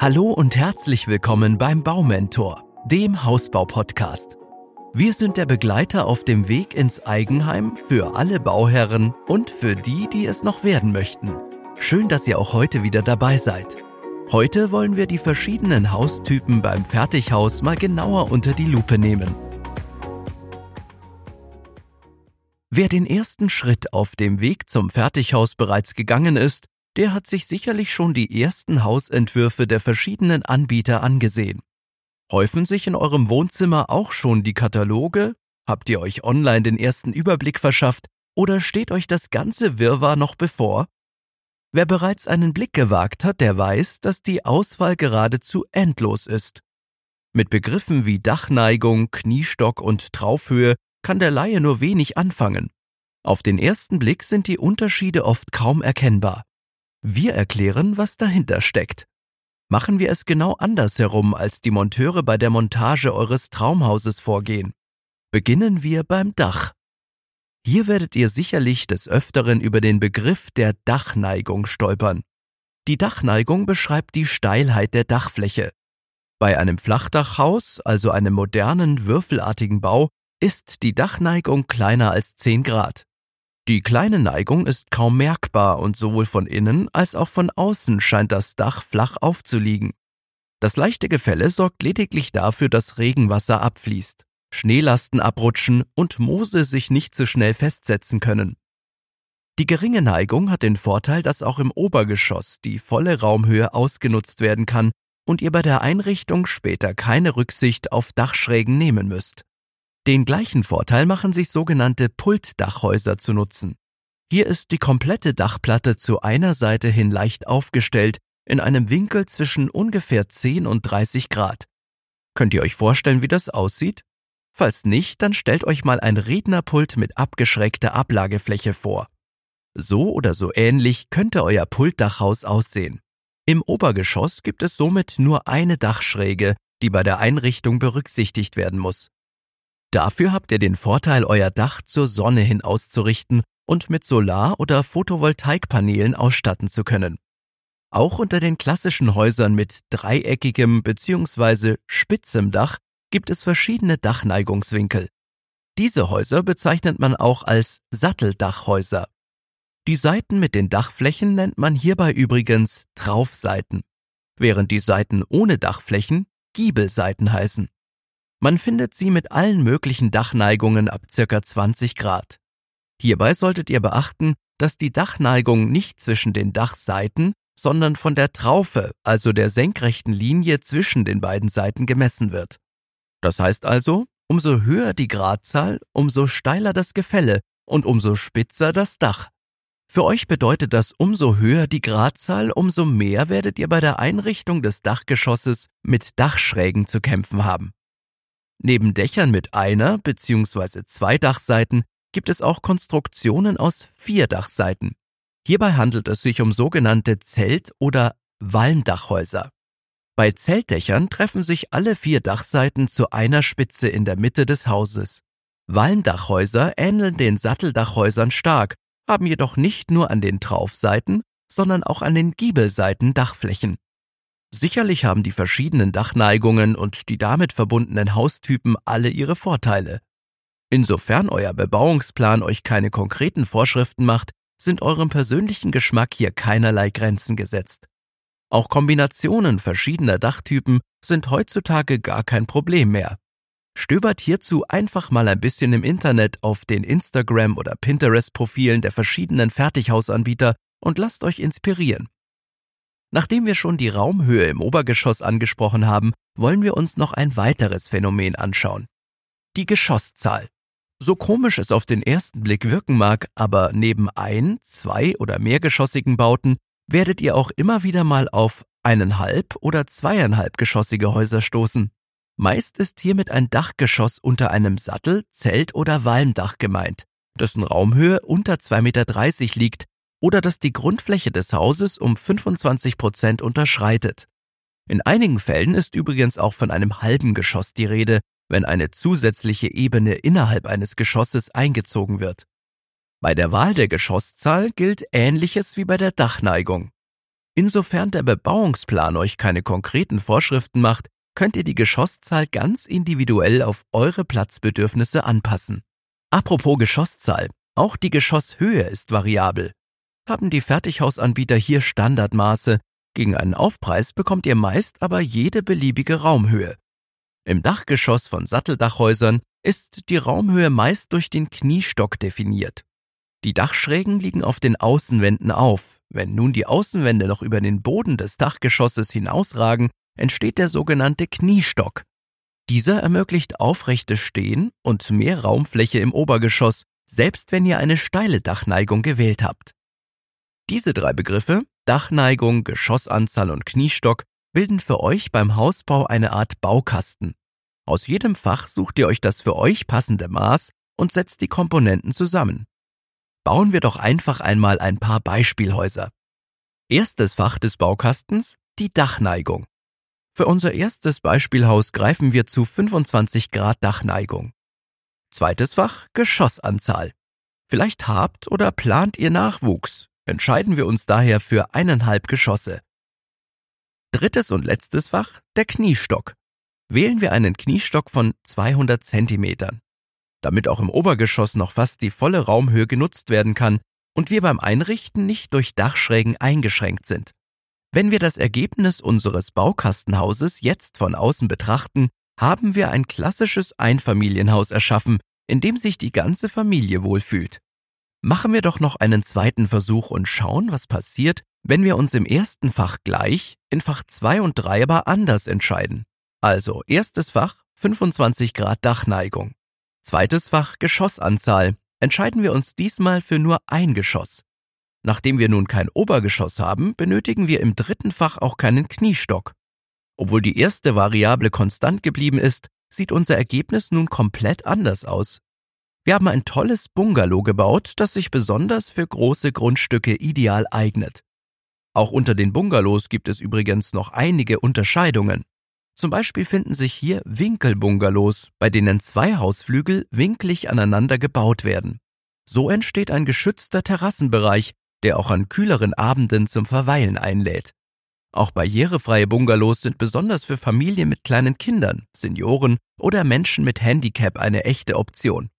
Hallo und herzlich willkommen beim Baumentor, dem Hausbau-Podcast. Wir sind der Begleiter auf dem Weg ins Eigenheim für alle Bauherren und für die, die es noch werden möchten. Schön, dass ihr auch heute wieder dabei seid. Heute wollen wir die verschiedenen Haustypen beim Fertighaus mal genauer unter die Lupe nehmen. Wer den ersten Schritt auf dem Weg zum Fertighaus bereits gegangen ist, der hat sich sicherlich schon die ersten Hausentwürfe der verschiedenen Anbieter angesehen. Häufen sich in eurem Wohnzimmer auch schon die Kataloge? Habt ihr euch online den ersten Überblick verschafft oder steht euch das ganze Wirrwarr noch bevor? Wer bereits einen Blick gewagt hat, der weiß, dass die Auswahl geradezu endlos ist. Mit Begriffen wie Dachneigung, Kniestock und Traufhöhe kann der Laie nur wenig anfangen. Auf den ersten Blick sind die Unterschiede oft kaum erkennbar. Wir erklären, was dahinter steckt. Machen wir es genau andersherum, als die Monteure bei der Montage eures Traumhauses vorgehen. Beginnen wir beim Dach. Hier werdet ihr sicherlich des Öfteren über den Begriff der Dachneigung stolpern. Die Dachneigung beschreibt die Steilheit der Dachfläche. Bei einem Flachdachhaus, also einem modernen, würfelartigen Bau, ist die Dachneigung kleiner als 10 Grad. Die kleine Neigung ist kaum merkbar und sowohl von innen als auch von außen scheint das Dach flach aufzuliegen. Das leichte Gefälle sorgt lediglich dafür, dass Regenwasser abfließt, Schneelasten abrutschen und Moose sich nicht so schnell festsetzen können. Die geringe Neigung hat den Vorteil, dass auch im Obergeschoss die volle Raumhöhe ausgenutzt werden kann und ihr bei der Einrichtung später keine Rücksicht auf Dachschrägen nehmen müsst. Den gleichen Vorteil machen sich sogenannte Pultdachhäuser zu nutzen. Hier ist die komplette Dachplatte zu einer Seite hin leicht aufgestellt, in einem Winkel zwischen ungefähr 10 und 30 Grad. Könnt ihr euch vorstellen, wie das aussieht? Falls nicht, dann stellt euch mal ein Rednerpult mit abgeschrägter Ablagefläche vor. So oder so ähnlich könnte euer Pultdachhaus aussehen. Im Obergeschoss gibt es somit nur eine Dachschräge, die bei der Einrichtung berücksichtigt werden muss. Dafür habt ihr den Vorteil, euer Dach zur Sonne hin auszurichten und mit Solar- oder Photovoltaikpanelen ausstatten zu können. Auch unter den klassischen Häusern mit dreieckigem bzw. spitzem Dach gibt es verschiedene Dachneigungswinkel. Diese Häuser bezeichnet man auch als Satteldachhäuser. Die Seiten mit den Dachflächen nennt man hierbei übrigens Traufseiten, während die Seiten ohne Dachflächen Giebelseiten heißen. Man findet sie mit allen möglichen Dachneigungen ab circa 20 Grad. Hierbei solltet ihr beachten, dass die Dachneigung nicht zwischen den Dachseiten, sondern von der Traufe, also der senkrechten Linie zwischen den beiden Seiten gemessen wird. Das heißt also, umso höher die Gradzahl, umso steiler das Gefälle und umso spitzer das Dach. Für euch bedeutet das, umso höher die Gradzahl, umso mehr werdet ihr bei der Einrichtung des Dachgeschosses mit Dachschrägen zu kämpfen haben. Neben Dächern mit einer bzw. zwei Dachseiten gibt es auch Konstruktionen aus vier Dachseiten. Hierbei handelt es sich um sogenannte Zelt- oder Walmdachhäuser. Bei Zeltdächern treffen sich alle vier Dachseiten zu einer Spitze in der Mitte des Hauses. Walmdachhäuser ähneln den Satteldachhäusern stark, haben jedoch nicht nur an den Traufseiten, sondern auch an den Giebelseiten Dachflächen. Sicherlich haben die verschiedenen Dachneigungen und die damit verbundenen Haustypen alle ihre Vorteile. Insofern euer Bebauungsplan euch keine konkreten Vorschriften macht, sind eurem persönlichen Geschmack hier keinerlei Grenzen gesetzt. Auch Kombinationen verschiedener Dachtypen sind heutzutage gar kein Problem mehr. Stöbert hierzu einfach mal ein bisschen im Internet auf den Instagram- oder Pinterest-Profilen der verschiedenen Fertighausanbieter und lasst euch inspirieren. Nachdem wir schon die Raumhöhe im Obergeschoss angesprochen haben, wollen wir uns noch ein weiteres Phänomen anschauen. Die Geschosszahl. So komisch es auf den ersten Blick wirken mag, aber neben ein, zwei oder mehrgeschossigen Bauten werdet ihr auch immer wieder mal auf eineinhalb oder zweieinhalbgeschossige Häuser stoßen. Meist ist hiermit ein Dachgeschoss unter einem Sattel, Zelt oder Walmdach gemeint, dessen Raumhöhe unter 2,30 Meter liegt oder dass die Grundfläche des Hauses um 25 Prozent unterschreitet. In einigen Fällen ist übrigens auch von einem halben Geschoss die Rede, wenn eine zusätzliche Ebene innerhalb eines Geschosses eingezogen wird. Bei der Wahl der Geschosszahl gilt Ähnliches wie bei der Dachneigung. Insofern der Bebauungsplan euch keine konkreten Vorschriften macht, könnt ihr die Geschosszahl ganz individuell auf eure Platzbedürfnisse anpassen. Apropos Geschosszahl, auch die Geschosshöhe ist variabel. Haben die Fertighausanbieter hier Standardmaße, gegen einen Aufpreis bekommt ihr meist aber jede beliebige Raumhöhe. Im Dachgeschoss von Satteldachhäusern ist die Raumhöhe meist durch den Kniestock definiert. Die Dachschrägen liegen auf den Außenwänden auf. Wenn nun die Außenwände noch über den Boden des Dachgeschosses hinausragen, entsteht der sogenannte Kniestock. Dieser ermöglicht aufrechtes Stehen und mehr Raumfläche im Obergeschoss, selbst wenn ihr eine steile Dachneigung gewählt habt. Diese drei Begriffe, Dachneigung, Geschossanzahl und Kniestock, bilden für euch beim Hausbau eine Art Baukasten. Aus jedem Fach sucht ihr euch das für euch passende Maß und setzt die Komponenten zusammen bauen wir doch einfach einmal ein paar Beispielhäuser. Erstes Fach des Baukastens, die Dachneigung. Für unser erstes Beispielhaus greifen wir zu 25 Grad Dachneigung. Zweites Fach, Geschossanzahl. Vielleicht habt oder plant ihr Nachwuchs, entscheiden wir uns daher für eineinhalb Geschosse. Drittes und letztes Fach, der Kniestock. Wählen wir einen Kniestock von 200 Zentimetern damit auch im Obergeschoss noch fast die volle Raumhöhe genutzt werden kann und wir beim Einrichten nicht durch Dachschrägen eingeschränkt sind. Wenn wir das Ergebnis unseres Baukastenhauses jetzt von außen betrachten, haben wir ein klassisches Einfamilienhaus erschaffen, in dem sich die ganze Familie wohlfühlt. Machen wir doch noch einen zweiten Versuch und schauen, was passiert, wenn wir uns im ersten Fach gleich, in Fach 2 und 3 aber anders entscheiden. Also erstes Fach 25 Grad Dachneigung. Zweites Fach Geschossanzahl. Entscheiden wir uns diesmal für nur ein Geschoss. Nachdem wir nun kein Obergeschoss haben, benötigen wir im dritten Fach auch keinen Kniestock. Obwohl die erste Variable konstant geblieben ist, sieht unser Ergebnis nun komplett anders aus. Wir haben ein tolles Bungalow gebaut, das sich besonders für große Grundstücke ideal eignet. Auch unter den Bungalows gibt es übrigens noch einige Unterscheidungen. Zum Beispiel finden sich hier Winkelbungalows, bei denen zwei Hausflügel winklig aneinander gebaut werden. So entsteht ein geschützter Terrassenbereich, der auch an kühleren Abenden zum Verweilen einlädt. Auch barrierefreie Bungalows sind besonders für Familien mit kleinen Kindern, Senioren oder Menschen mit Handicap eine echte Option.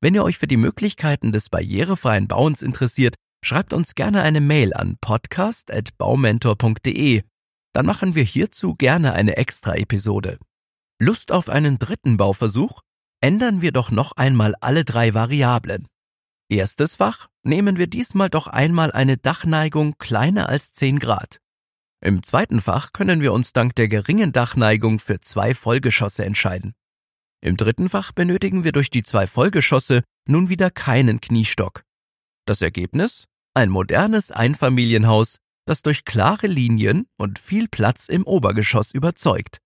Wenn ihr euch für die Möglichkeiten des barrierefreien Bauens interessiert, schreibt uns gerne eine Mail an podcast.baumentor.de dann machen wir hierzu gerne eine Extra-Episode. Lust auf einen dritten Bauversuch? Ändern wir doch noch einmal alle drei Variablen. Erstes Fach nehmen wir diesmal doch einmal eine Dachneigung kleiner als 10 Grad. Im zweiten Fach können wir uns dank der geringen Dachneigung für zwei Vollgeschosse entscheiden. Im dritten Fach benötigen wir durch die zwei Vollgeschosse nun wieder keinen Kniestock. Das Ergebnis? Ein modernes Einfamilienhaus das durch klare Linien und viel Platz im Obergeschoss überzeugt.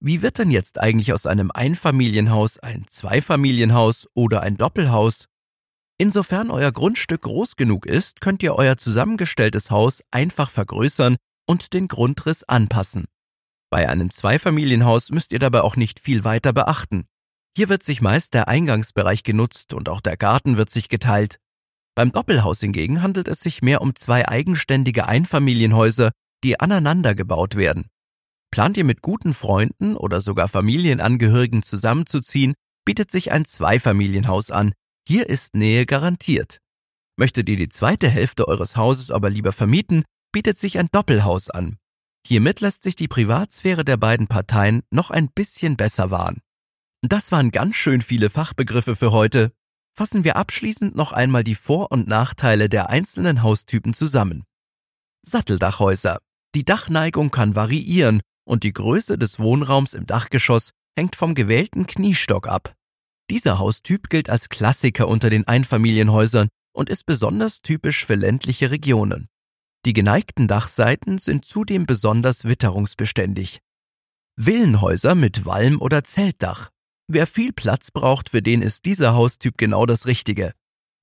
Wie wird denn jetzt eigentlich aus einem Einfamilienhaus ein Zweifamilienhaus oder ein Doppelhaus? Insofern euer Grundstück groß genug ist, könnt ihr euer zusammengestelltes Haus einfach vergrößern und den Grundriss anpassen. Bei einem Zweifamilienhaus müsst ihr dabei auch nicht viel weiter beachten. Hier wird sich meist der Eingangsbereich genutzt und auch der Garten wird sich geteilt. Beim Doppelhaus hingegen handelt es sich mehr um zwei eigenständige Einfamilienhäuser, die aneinander gebaut werden. Plant ihr mit guten Freunden oder sogar Familienangehörigen zusammenzuziehen, bietet sich ein Zweifamilienhaus an. Hier ist Nähe garantiert. Möchtet ihr die zweite Hälfte eures Hauses aber lieber vermieten, bietet sich ein Doppelhaus an. Hiermit lässt sich die Privatsphäre der beiden Parteien noch ein bisschen besser wahren. Das waren ganz schön viele Fachbegriffe für heute. Fassen wir abschließend noch einmal die Vor- und Nachteile der einzelnen Haustypen zusammen. Satteldachhäuser. Die Dachneigung kann variieren und die Größe des Wohnraums im Dachgeschoss hängt vom gewählten Kniestock ab. Dieser Haustyp gilt als Klassiker unter den Einfamilienhäusern und ist besonders typisch für ländliche Regionen. Die geneigten Dachseiten sind zudem besonders witterungsbeständig. Villenhäuser mit Walm- oder Zeltdach Wer viel Platz braucht, für den ist dieser Haustyp genau das Richtige.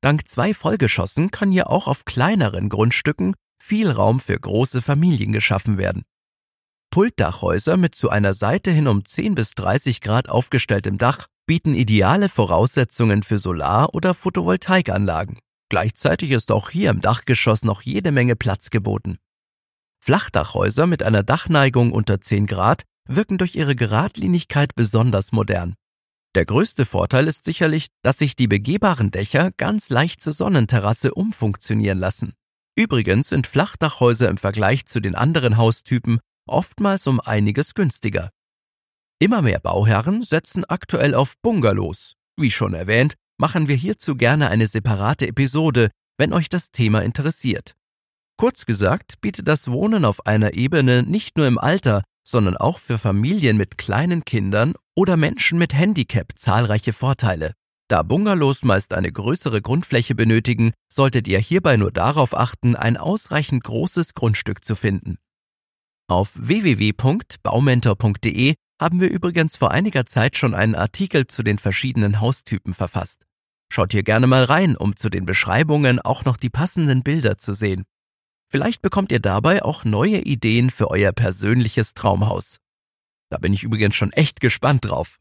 Dank zwei Vollgeschossen kann hier auch auf kleineren Grundstücken viel Raum für große Familien geschaffen werden. Pultdachhäuser mit zu einer Seite hin um 10 bis 30 Grad aufgestelltem Dach bieten ideale Voraussetzungen für Solar- oder Photovoltaikanlagen. Gleichzeitig ist auch hier im Dachgeschoss noch jede Menge Platz geboten. Flachdachhäuser mit einer Dachneigung unter 10 Grad wirken durch ihre Geradlinigkeit besonders modern. Der größte Vorteil ist sicherlich, dass sich die begehbaren Dächer ganz leicht zur Sonnenterrasse umfunktionieren lassen. Übrigens sind Flachdachhäuser im Vergleich zu den anderen Haustypen oftmals um einiges günstiger. Immer mehr Bauherren setzen aktuell auf Bungalows. Wie schon erwähnt, machen wir hierzu gerne eine separate Episode, wenn euch das Thema interessiert. Kurz gesagt bietet das Wohnen auf einer Ebene nicht nur im Alter, sondern auch für Familien mit kleinen Kindern oder Menschen mit Handicap zahlreiche Vorteile. Da Bungalows meist eine größere Grundfläche benötigen, solltet ihr hierbei nur darauf achten, ein ausreichend großes Grundstück zu finden. Auf www.baumentor.de haben wir übrigens vor einiger Zeit schon einen Artikel zu den verschiedenen Haustypen verfasst. Schaut hier gerne mal rein, um zu den Beschreibungen auch noch die passenden Bilder zu sehen. Vielleicht bekommt ihr dabei auch neue Ideen für euer persönliches Traumhaus. Da bin ich übrigens schon echt gespannt drauf.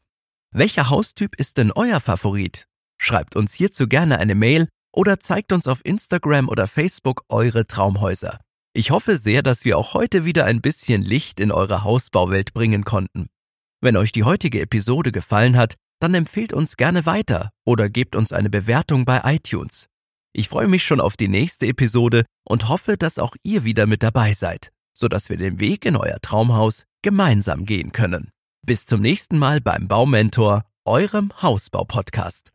Welcher Haustyp ist denn euer Favorit? Schreibt uns hierzu gerne eine Mail oder zeigt uns auf Instagram oder Facebook eure Traumhäuser. Ich hoffe sehr, dass wir auch heute wieder ein bisschen Licht in eure Hausbauwelt bringen konnten. Wenn euch die heutige Episode gefallen hat, dann empfehlt uns gerne weiter oder gebt uns eine Bewertung bei iTunes. Ich freue mich schon auf die nächste Episode und hoffe, dass auch ihr wieder mit dabei seid, sodass wir den Weg in euer Traumhaus gemeinsam gehen können. Bis zum nächsten Mal beim Baumentor, eurem Hausbau-Podcast.